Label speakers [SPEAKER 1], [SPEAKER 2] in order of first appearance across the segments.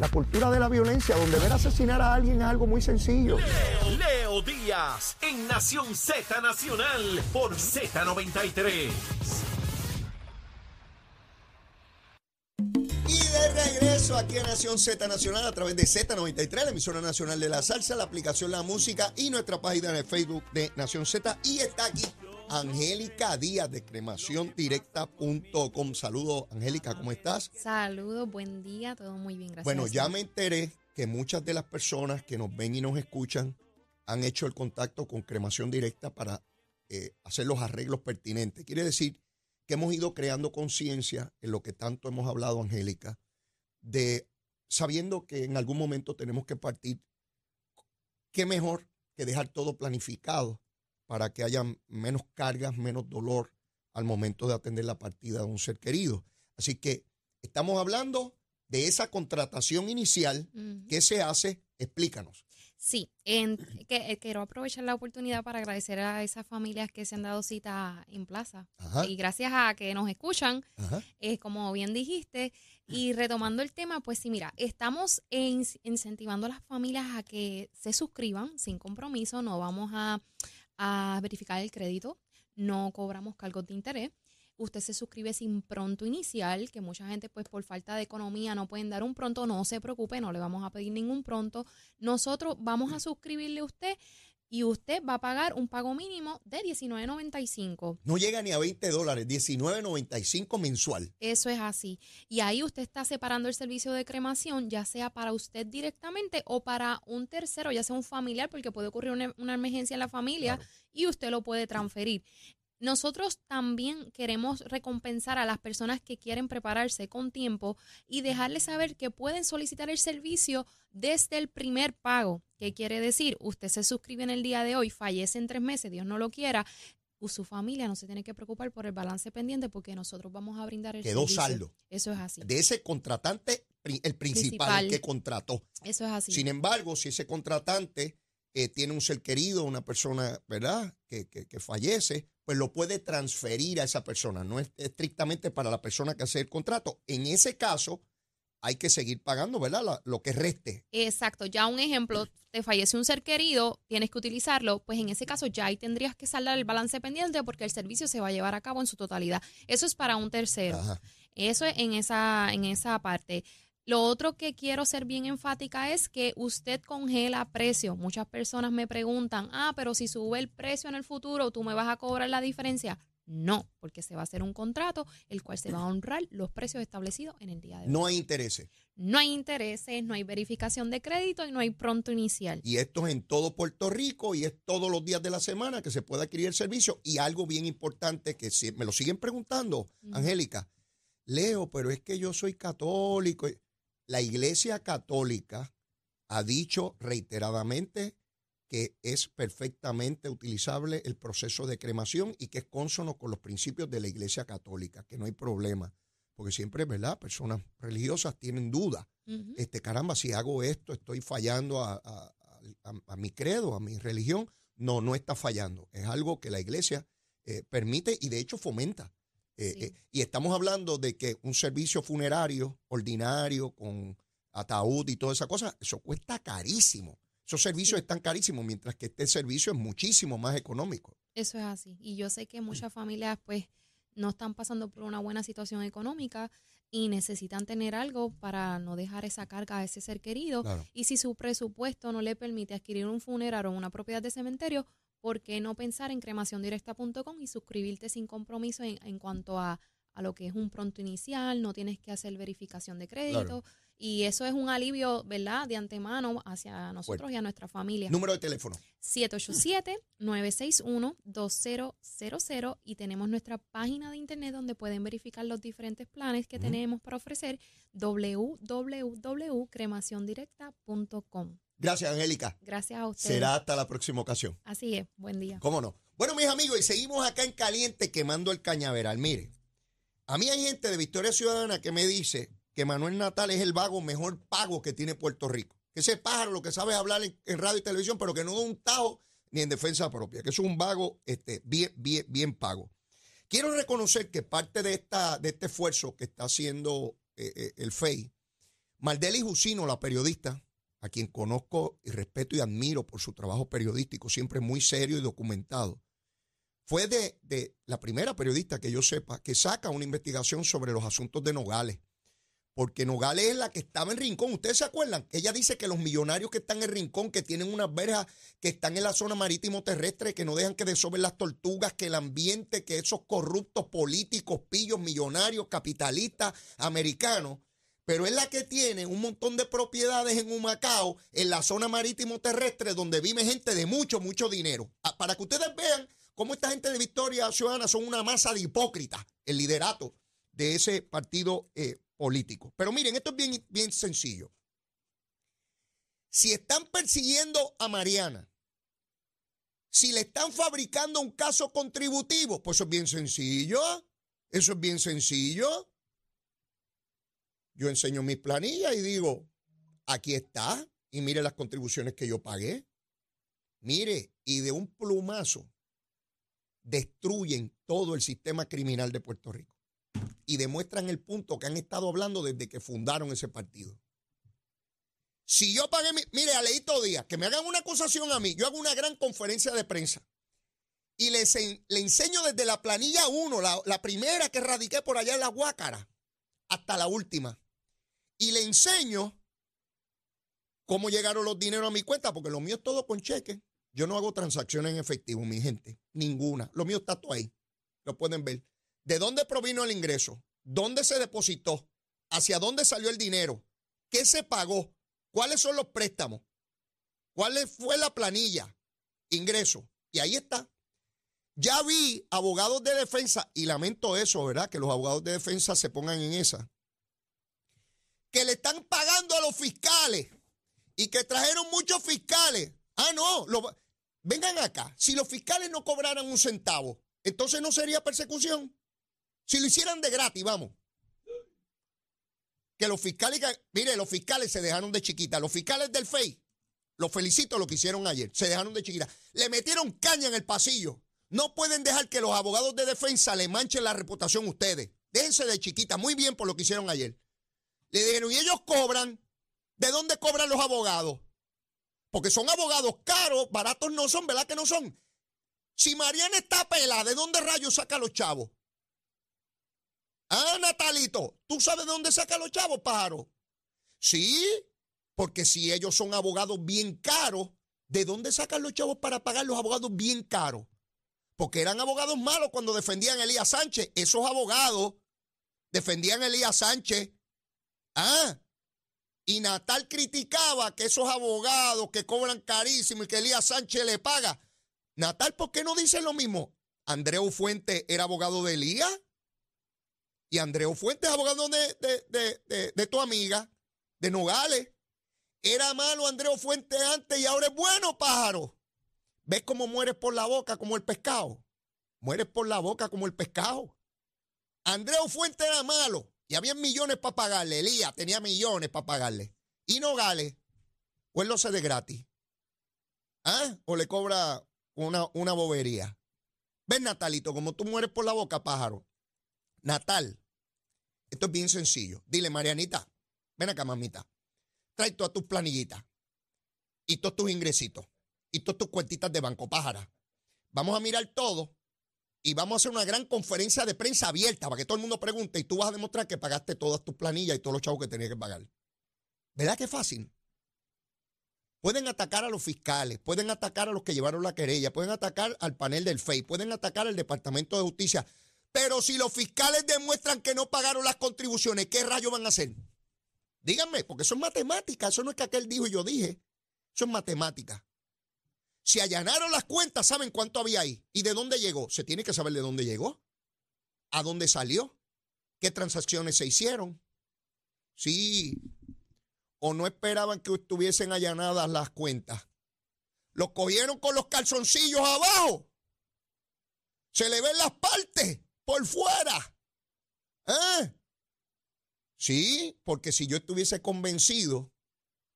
[SPEAKER 1] la cultura de la violencia, donde ver asesinar a alguien es algo muy sencillo.
[SPEAKER 2] Leo, Leo Díaz en Nación Z Nacional por Z93.
[SPEAKER 1] Y de regreso aquí a Nación Z Nacional a través de Z93, la emisora nacional de la salsa, la aplicación La Música y nuestra página de Facebook de Nación Z. Y está aquí Angélica Díaz de cremaciondirecta.com. Saludos, Angélica, ¿cómo estás?
[SPEAKER 3] Saludos, buen día, todo muy bien, gracias.
[SPEAKER 1] Bueno, ya me enteré que muchas de las personas que nos ven y nos escuchan han hecho el contacto con Cremación Directa para eh, hacer los arreglos pertinentes. Quiere decir que hemos ido creando conciencia en lo que tanto hemos hablado, Angélica, de sabiendo que en algún momento tenemos que partir, qué mejor que dejar todo planificado para que haya menos cargas, menos dolor al momento de atender la partida de un ser querido. Así que estamos hablando de esa contratación inicial que se hace. Explícanos.
[SPEAKER 3] Sí, en- que, eh, quiero aprovechar la oportunidad para agradecer a esas familias que se han dado cita en plaza.
[SPEAKER 1] Ajá,
[SPEAKER 3] Y gracias a que nos escuchan, eh, como bien dijiste, y retomando el tema, pues sí, mira, estamos en- incentivando a las familias a que se suscriban sin compromiso, no vamos a, a verificar el crédito, no cobramos cargos de interés. Usted se suscribe sin pronto inicial, que mucha gente pues por falta de economía no pueden dar un pronto, no se preocupe, no le vamos a pedir ningún pronto. Nosotros vamos a suscribirle a usted y usted va a pagar un pago mínimo de $19.95.
[SPEAKER 1] No llega ni a 20 dólares, 19.95 mensual.
[SPEAKER 3] Eso es así. Y ahí usted está separando el servicio de cremación, ya sea para usted directamente o para un tercero, ya sea un familiar, porque puede ocurrir una, una emergencia en la familia
[SPEAKER 1] Claro.
[SPEAKER 3] y usted lo puede transferir. Nosotros también queremos recompensar a las personas que quieren prepararse con tiempo y dejarles saber que pueden solicitar el servicio desde el primer pago. ¿Qué quiere decir? Usted se suscribe en el día de hoy, fallece en tres meses, Dios no lo quiera, su familia no se tiene que preocupar por el balance pendiente porque nosotros vamos a brindar el
[SPEAKER 1] Quedó
[SPEAKER 3] servicio.
[SPEAKER 1] saldo.
[SPEAKER 3] Eso es así.
[SPEAKER 1] De ese contratante, el principal,
[SPEAKER 3] Principal.
[SPEAKER 1] el que contrató.
[SPEAKER 3] Eso es así.
[SPEAKER 1] Sin embargo, si ese contratante eh, tiene un ser querido, una persona, ¿verdad?, que, que- que fallece, pues lo puede transferir a esa persona. No es estrictamente para la persona que hace el contrato. En ese caso, hay que seguir pagando, ¿verdad?, La- lo que reste.
[SPEAKER 3] Exacto, ya un ejemplo, te fallece un ser querido, tienes que utilizarlo, pues en ese caso ya ahí tendrías que saldar el balance pendiente porque el servicio se va a llevar a cabo en su totalidad. Eso es para un tercero.
[SPEAKER 1] Ajá.
[SPEAKER 3] Eso es en esa, en esa parte. Lo otro que quiero ser bien enfática es que usted congela precio. Muchas personas me preguntan, ah, pero si sube el precio en el futuro, ¿tú me vas a cobrar la diferencia? No, porque se va a hacer un contrato, el cual se va a honrar los precios establecidos en el día de hoy.
[SPEAKER 1] No hay intereses.
[SPEAKER 3] No hay intereses, no hay verificación de crédito y no hay pronto inicial.
[SPEAKER 1] Y esto es en todo Puerto Rico y es todos los días de la semana que se puede adquirir el servicio. Y algo bien importante que si- me lo siguen preguntando. Angélica, Leo, pero es que yo soy católico. La Iglesia Católica ha dicho reiteradamente que es perfectamente utilizable el proceso de cremación y que es consono con los principios de la Iglesia Católica, que no hay problema. Porque siempre, ¿verdad? Personas religiosas tienen dudas este, caramba, si hago esto, estoy fallando a, a- a- a mi credo, a mi religión. No, no está fallando. Es algo que la iglesia eh, permite y de hecho fomenta. Eh,
[SPEAKER 3] Sí.
[SPEAKER 1] eh, y estamos hablando de que un servicio funerario ordinario con ataúd y toda esa cosa, eso cuesta carísimo. Esos servicios están carísimos, mientras que este servicio es muchísimo más económico.
[SPEAKER 3] Eso es así. Y yo sé que muchas familias pues no están pasando por una buena situación económica y necesitan tener algo para no dejar esa carga a ese ser querido.
[SPEAKER 1] Claro.
[SPEAKER 3] Y si su presupuesto no le permite adquirir un funerario o una propiedad de cementerio, ¿por qué no pensar en cremaciondirecta.com y suscribirte sin compromiso en, en cuanto a, a lo que es un pronto inicial? No tienes que hacer verificación de crédito.
[SPEAKER 1] Claro.
[SPEAKER 3] Y eso es un alivio, ¿verdad?, de antemano hacia nosotros y a nuestra familia.
[SPEAKER 1] Número de teléfono.
[SPEAKER 3] 787-961-2000 y tenemos nuestra página de internet donde pueden verificar los diferentes planes que tenemos para ofrecer www.cremaciondirecta.com.
[SPEAKER 1] Gracias, Angélica.
[SPEAKER 3] Gracias a ustedes.
[SPEAKER 1] Será hasta la próxima ocasión.
[SPEAKER 3] Así es, buen día.
[SPEAKER 1] ¿Cómo no? Bueno, mis amigos, y seguimos acá en caliente quemando el cañaveral. Mire, a mí hay gente de Victoria Ciudadana que me dice que Manuel Natal es el vago mejor pago que tiene Puerto Rico. Que ese pájaro lo que sabe es hablar en, en radio y televisión, pero que no da un tajo ni en defensa propia, que es un vago este, bien, bien, bien pago. Quiero reconocer que parte de, esta, de este esfuerzo que está haciendo eh, eh, el FEI, Maldeli Jusino, la periodista, a quien conozco y respeto y admiro por su trabajo periodístico, siempre muy serio y documentado, fue de, de, la primera periodista que yo sepa que saca una investigación sobre los asuntos de Nogales. Porque Nogales es la que estaba en Rincón. ¿Ustedes se acuerdan? Ella dice que los millonarios que están en Rincón, que tienen unas verjas, que están en la zona marítimo terrestre, que no dejan que desoben las tortugas, que el ambiente, que esos corruptos políticos, pillos, millonarios, capitalistas, americanos, pero es la que tiene un montón de propiedades en Humacao, en la zona marítimo terrestre, donde vive gente de mucho, mucho dinero. Ah, para que ustedes vean cómo esta gente de Victoria Ciudadana son una masa de hipócritas, el liderato de ese partido eh, político. Pero miren, esto es bien, bien sencillo. Si están persiguiendo a Mariana, si le están fabricando un caso contributivo, pues eso es bien sencillo. Eso es bien sencillo. Yo enseño mis planillas y digo, aquí está, y mire las contribuciones que yo pagué. Mire, y de un plumazo destruyen todo el sistema criminal de Puerto Rico y demuestran el punto que han estado hablando desde que fundaron ese partido. Si yo pagué, mi, mire, Aleito Díaz, que me hagan una acusación a mí, yo hago una gran conferencia de prensa y les le enseño desde la planilla 1, la, la, primera que radiqué por allá en la Huácara, hasta la última. Y le enseño cómo llegaron los dineros a mi cuenta, porque lo mío es todo con cheque. Yo no hago transacciones en efectivo, mi gente, ninguna. Lo mío está todo ahí. Lo pueden ver. ¿De dónde provino el ingreso? ¿Dónde se depositó? ¿Hacia dónde salió el dinero? ¿Qué se pagó? ¿Cuáles son los préstamos? ¿Cuál fue la planilla? Ingreso. Y ahí está. Ya vi abogados de defensa, y lamento eso, ¿verdad? Que los abogados de defensa se pongan en esa. Que le están pagando a los fiscales y que trajeron muchos fiscales. Ah, no, vengan acá. Si los fiscales no cobraran un centavo, entonces no sería persecución. Si lo hicieran de gratis, vamos. Que los fiscales, mire, los fiscales se dejaron de chiquita. Los fiscales del FEI, los felicito lo que hicieron ayer, se dejaron de chiquita. Le metieron caña en el pasillo. No pueden dejar que los abogados de defensa le manchen la reputación a ustedes. Déjense de chiquita, muy bien por lo que hicieron ayer. Le dijeron, y ellos cobran. ¿De dónde cobran los abogados? Porque son abogados caros, baratos no son, ¿verdad que no son? Si Mariana está pelada, ¿de dónde rayos saca los chavos? Ah, Natalito, ¿tú sabes de dónde saca los chavos, pájaro? Sí, porque si ellos son abogados bien caros, ¿de dónde sacan los chavos para pagar los abogados bien caros? Porque eran abogados malos cuando defendían a Elías Sánchez. Esos abogados defendían a Elías Sánchez. Ah, y Natal criticaba que esos abogados que cobran carísimo y que Elías Sánchez le paga. Natal, ¿por qué no dicen lo mismo? Andreu Fuente era abogado de Elías. Y Andreu Fuentes, abogado de, de, tu amiga, de Nogales. Era malo Andreu Fuentes antes y ahora es bueno, pájaro. ¿Ves cómo mueres por la boca como el pescado? Mueres por la boca como el pescado. Andreu Fuentes era malo y había millones para pagarle. Elías tenía millones para pagarle. Y Nogales, pues lo hace de gratis. ¿Ah? O le cobra una, una bobería. ¿Ves, Natalito, como tú mueres por la boca, pájaro? Natal. Esto es bien sencillo. Dile, Marianita, ven acá, mamita. Trae todas tus planillitas y todos tus ingresitos y todas tus cuentitas de banco pájara. Vamos a mirar todo y vamos a hacer una gran conferencia de prensa abierta para que todo el mundo pregunte y tú vas a demostrar que pagaste todas tus planillas y todos los chavos que tenías que pagar. ¿Verdad que fácil? Pueden atacar a los fiscales, pueden atacar a los que llevaron la querella, pueden atacar al panel del FEI, pueden atacar al Departamento de Justicia, pero si los fiscales demuestran que no pagaron las contribuciones, ¿qué rayos van a hacer? Díganme, porque eso es matemática, eso no es que aquel dijo y yo dije, eso es matemática. Si allanaron las cuentas, saben cuánto había ahí y de dónde llegó. Se tiene que saber de dónde llegó, a dónde salió, qué transacciones se hicieron. Sí, o no esperaban que estuviesen allanadas las cuentas. Los cogieron con los calzoncillos abajo. Se le ven las partes por fuera. ¿Eh? Sí, porque si yo estuviese convencido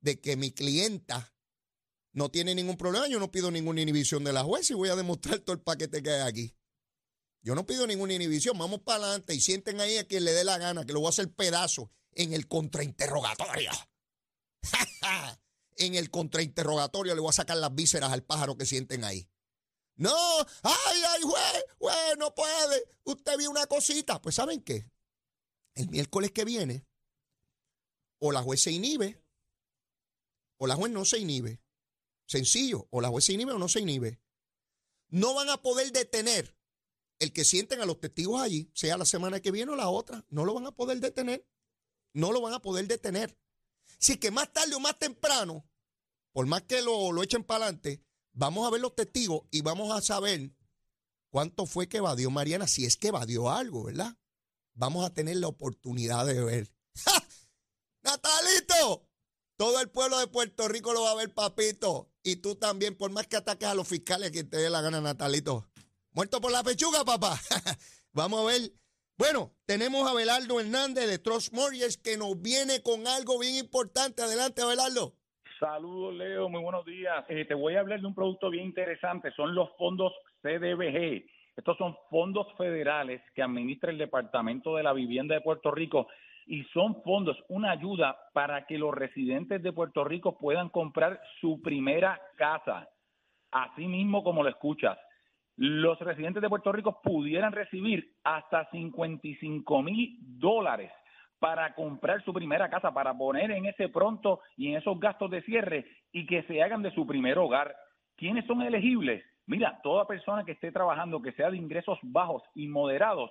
[SPEAKER 1] de que mi clienta no tiene ningún problema, yo no pido ninguna inhibición de la juez y voy a demostrar todo el paquete que hay aquí. Yo no pido ninguna inhibición, vamos para adelante y sienten ahí a quien le dé la gana, que lo voy a hacer pedazo. en el contrainterrogatorio. en el contrainterrogatorio le voy a sacar las vísceras al pájaro que sienten ahí. No, ay, ay, juez, juez, no puede. Usted vio una cosita. Pues ¿saben qué? El miércoles que viene, o la juez se inhibe, o la juez no se inhibe. Sencillo, o la juez se inhibe o no se inhibe. No van a poder detener el que sienten a los testigos allí, sea la semana que viene o la otra. No lo van a poder detener. No lo van a poder detener. Si que más tarde o más temprano, por más que lo, lo echen para adelante, vamos a ver los testigos y vamos a saber cuánto fue que evadió Mariana, si es que evadió algo, ¿verdad? Vamos a tener la oportunidad de ver. ¡Natalito! Todo el pueblo de Puerto Rico lo va a ver, papito. Y tú también, por más que ataques a los fiscales, que te dé la gana, Natalito. Muerto por la pechuga, papá. vamos a ver. Bueno, tenemos a Belardo Hernández de Trust Mortgage que nos viene con algo bien importante. Adelante, Belardo.
[SPEAKER 4] Saludos, Leo. Muy buenos días. Eh, te voy a hablar de un producto bien interesante. Son los fondos CDBG. Estos son fondos federales que administra el Departamento de la Vivienda de Puerto Rico y son fondos, una ayuda para que los residentes de Puerto Rico puedan comprar su primera casa. Así mismo como lo escuchas. Los residentes de Puerto Rico pudieran recibir hasta 55 mil dólares para comprar su primera casa, para poner en ese pronto y en esos gastos de cierre y que se hagan de su primer hogar. ¿Quiénes son elegibles? Mira, toda persona que esté trabajando, que sea de ingresos bajos y moderados,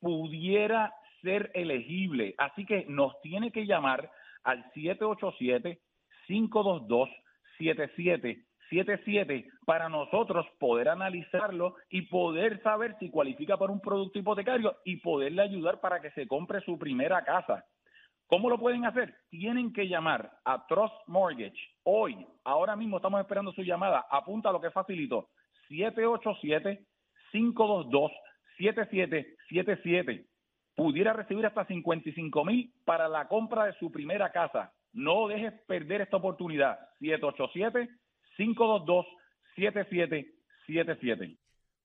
[SPEAKER 4] pudiera ser elegible. Así que nos tiene que llamar al 787-522-77 77 para nosotros poder analizarlo y poder saber si cualifica para un producto hipotecario y poderle ayudar para que se compre su primera casa. ¿Cómo lo pueden hacer? Tienen que llamar a Trust Mortgage hoy. Ahora mismo estamos esperando su llamada. Apunta lo que facilito. 787-522-7777. Pudiera recibir hasta 55 mil para la compra de su primera casa. No dejes perder esta oportunidad. 787 522-7777.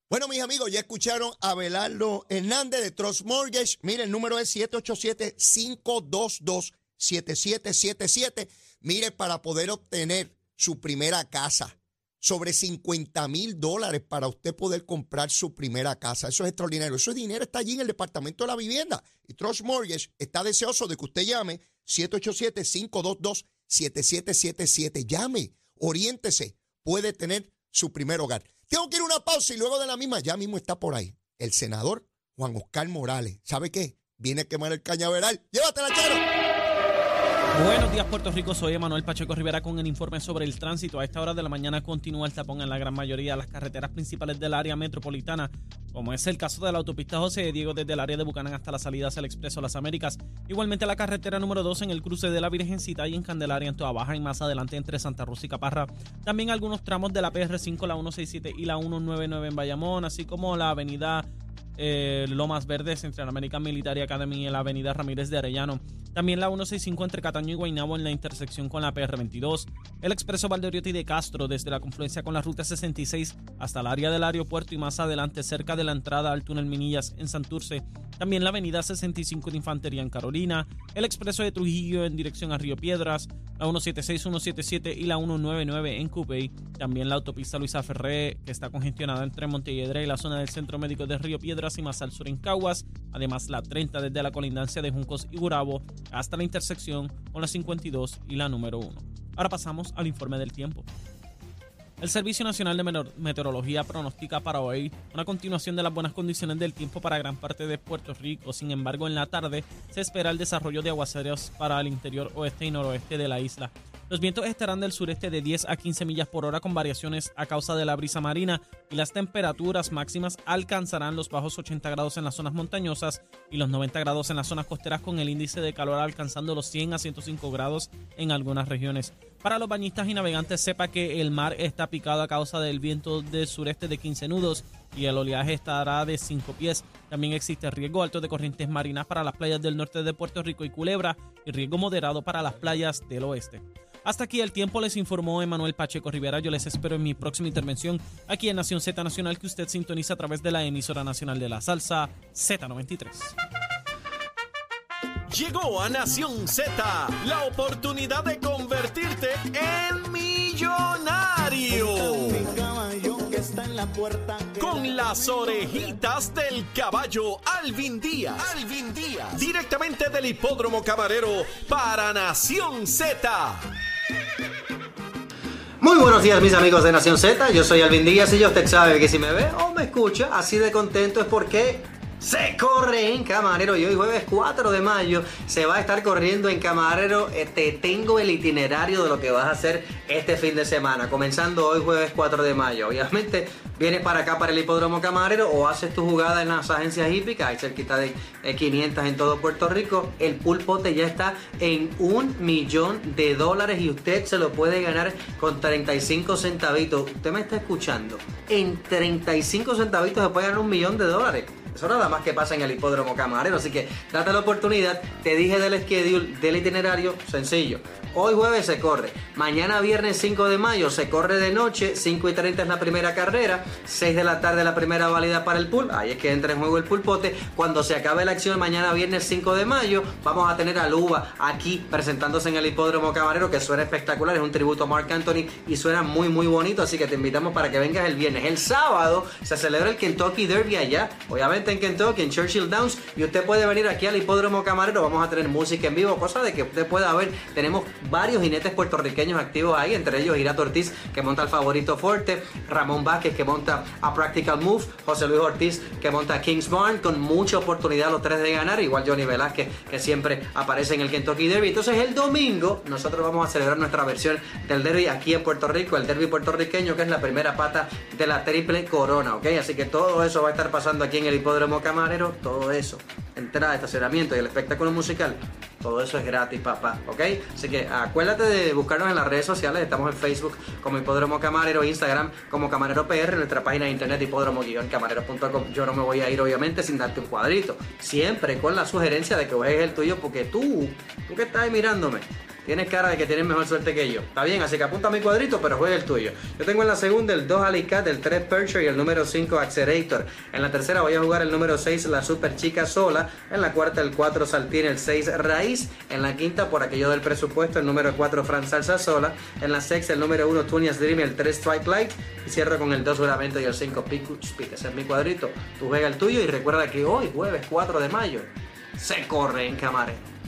[SPEAKER 1] Bueno, mis amigos, ya escucharon a Belardo Hernández de Trust Mortgage. Mire, el número es 787-522-7777. Mire, para poder obtener su primera casa, sobre 50 mil dólares para usted poder comprar su primera casa. Eso es extraordinario. Eso es dinero, está allí en el Departamento de la Vivienda. Y Trust Mortgage está deseoso de que usted llame 787-522-7777. Llame oriéntese, puede tener su primer hogar. Tengo que ir a una pausa y luego de la misma, ya mismo está por ahí, el senador Juan Oscar Morales. ¿Sabe qué? Viene a quemar el cañaveral. Llévatela, Charo.
[SPEAKER 5] Buenos días, Puerto Rico. Soy Emanuel Pacheco Rivera con el informe sobre el tránsito. A esta hora de la mañana continúa el tapón en la gran mayoría de las carreteras principales del área metropolitana, como es el caso de la autopista José de Diego desde el área de Bucanán hasta la salida hacia el Expreso Las Américas. Igualmente la carretera número 2 en el cruce de la Virgencita y en Candelaria en Toa Baja y más adelante entre Santa Rosa y Caparra. También algunos tramos de la PR5, la 167 y la 199 en Bayamón, así como la avenida eh, Lomas Verdes entre la American Military Academy y la avenida Ramírez de Arellano. También la 165 entre Cataño y Guaynabo en la intersección con la PR22. El expreso Valdoriotti de Castro desde la confluencia con la ruta 66 hasta el área del aeropuerto y más adelante cerca de la entrada al túnel Minillas en Santurce. También la avenida 65 de Infantería en Carolina. El expreso de Trujillo en dirección a Río Piedras. La 176, 177 y la 199 en Cupey. También la autopista Luisa Ferré que está congestionada entre Montelledre y la zona del Centro Médico de Río Piedras y más al sur en Caguas. Además la 30 desde la colindancia de Juncos y Gurabo hasta la intersección con la 52 y la número 1. Ahora pasamos al informe del tiempo. El Servicio Nacional de Meteorología pronostica para hoy una continuación de las buenas condiciones del tiempo para gran parte de Puerto Rico. Sin embargo, en la tarde se espera el desarrollo de aguaceros para el interior oeste y noroeste de la isla. Los vientos estarán del sureste de 10 a 15 millas por hora con variaciones a causa de la brisa marina y las temperaturas máximas alcanzarán los bajos 80 grados en las zonas montañosas y los 90 grados en las zonas costeras con el índice de calor alcanzando los 100 a 105 grados en algunas regiones. Para los bañistas y navegantes sepa que el mar está picado a causa del viento del sureste de 15 nudos y el oleaje estará de 5 pies. También existe riesgo alto de corrientes marinas para las playas del norte de Puerto Rico y Culebra y riesgo moderado para las playas del oeste. Hasta aquí el tiempo les informó Emanuel Pacheco Rivera. Yo les espero en mi próxima intervención aquí en Nación Z Nacional que usted sintoniza a través de la emisora nacional de la salsa Z93.
[SPEAKER 2] Llegó a Nación Z la oportunidad de convertirte en millonario. Con las orejitas del caballo Alvin Díaz. Alvin Díaz. Directamente del hipódromo camarero para Nación Z.
[SPEAKER 6] Muy buenos días mis amigos de Nación Z, yo soy Alvin Díaz y yo usted sabe que si me ve o me escucha así de contento es porque se corre en Camarero y hoy jueves 4 de mayo se va a estar corriendo en Camarero. Eh, te tengo el itinerario de lo que vas a hacer este fin de semana, comenzando hoy jueves 4 de mayo. Obviamente vienes para acá para el hipódromo Camarero o haces tu jugada en las agencias hípicas, hay cerquita de 500 en todo Puerto Rico. El pulpote ya está en un millón de dólares y usted se lo puede ganar con 35 centavitos. Usted me está escuchando. En 35 centavitos se puede ganar un millón de dólares. Eso nada más que pasa en el hipódromo camarero. Así que date la oportunidad. Te dije del schedule, del itinerario, sencillo. Hoy jueves se corre. Mañana viernes 5 de mayo se corre de noche. 5 y 30 es la primera carrera. 6 de la tarde la primera válida para el pool. Ahí es que entra en juego el pulpote. Cuando se acabe la acción mañana viernes 5 de mayo vamos a tener a Luba aquí presentándose en el hipódromo camarero que suena espectacular. Es un tributo a Mark Anthony y suena muy muy bonito. Así que te invitamos para que vengas el viernes. El sábado se celebra el Kentucky Derby allá. Obviamente en Kentucky, en Churchill Downs, y usted puede venir aquí al Hipódromo Camarero, vamos a tener música en vivo, cosa de que usted pueda ver, tenemos varios jinetes puertorriqueños activos ahí, entre ellos Irato Ortiz, que monta el favorito fuerte, Ramón Vázquez, que monta a Practical Move, José Luis Ortiz, que monta a Kings Barn, con mucha oportunidad los tres de ganar, igual Johnny Velázquez, que siempre aparece en el Kentucky Derby. Entonces el domingo nosotros vamos a celebrar nuestra versión del derby aquí en Puerto Rico, el derby puertorriqueño, que es la primera pata de la triple corona, ¿ok? Así que todo eso va a estar pasando aquí en el Hipódromo hipódromo camarero, todo eso, entrada, estacionamiento y el espectáculo musical, todo eso es gratis, papá, ¿ok? Así que acuérdate de buscarnos en las redes sociales, estamos en Facebook como Hipódromo Camarero, Instagram como Camarero PR, nuestra página de internet hipódromo-camarero.com. Yo no me voy a ir obviamente sin darte un cuadrito, siempre con la sugerencia de que juegues el tuyo porque tú, tú que estás mirándome, Tienes cara de que tienes mejor suerte que yo. Está bien, así que apunta mi cuadrito, pero juega el tuyo. Yo tengo en la segunda el 2 Alicat, el 3 Percher y el número 5 Accelerator. En la tercera voy a jugar el número 6 la Super Chica Sola. En la cuarta el 4 Saltín, el 6 Raíz. En la quinta, por aquello del presupuesto, el número 4 Fran Salsa Sola. En la sexta el número 1 Tunias Dream el 3 Strike Light. Y cierro con el 2 Juramento y el 5 Picuch Speed. Ese es mi cuadrito. Tú juega el tuyo y recuerda que hoy, jueves 4 de mayo, se corre en Camarero.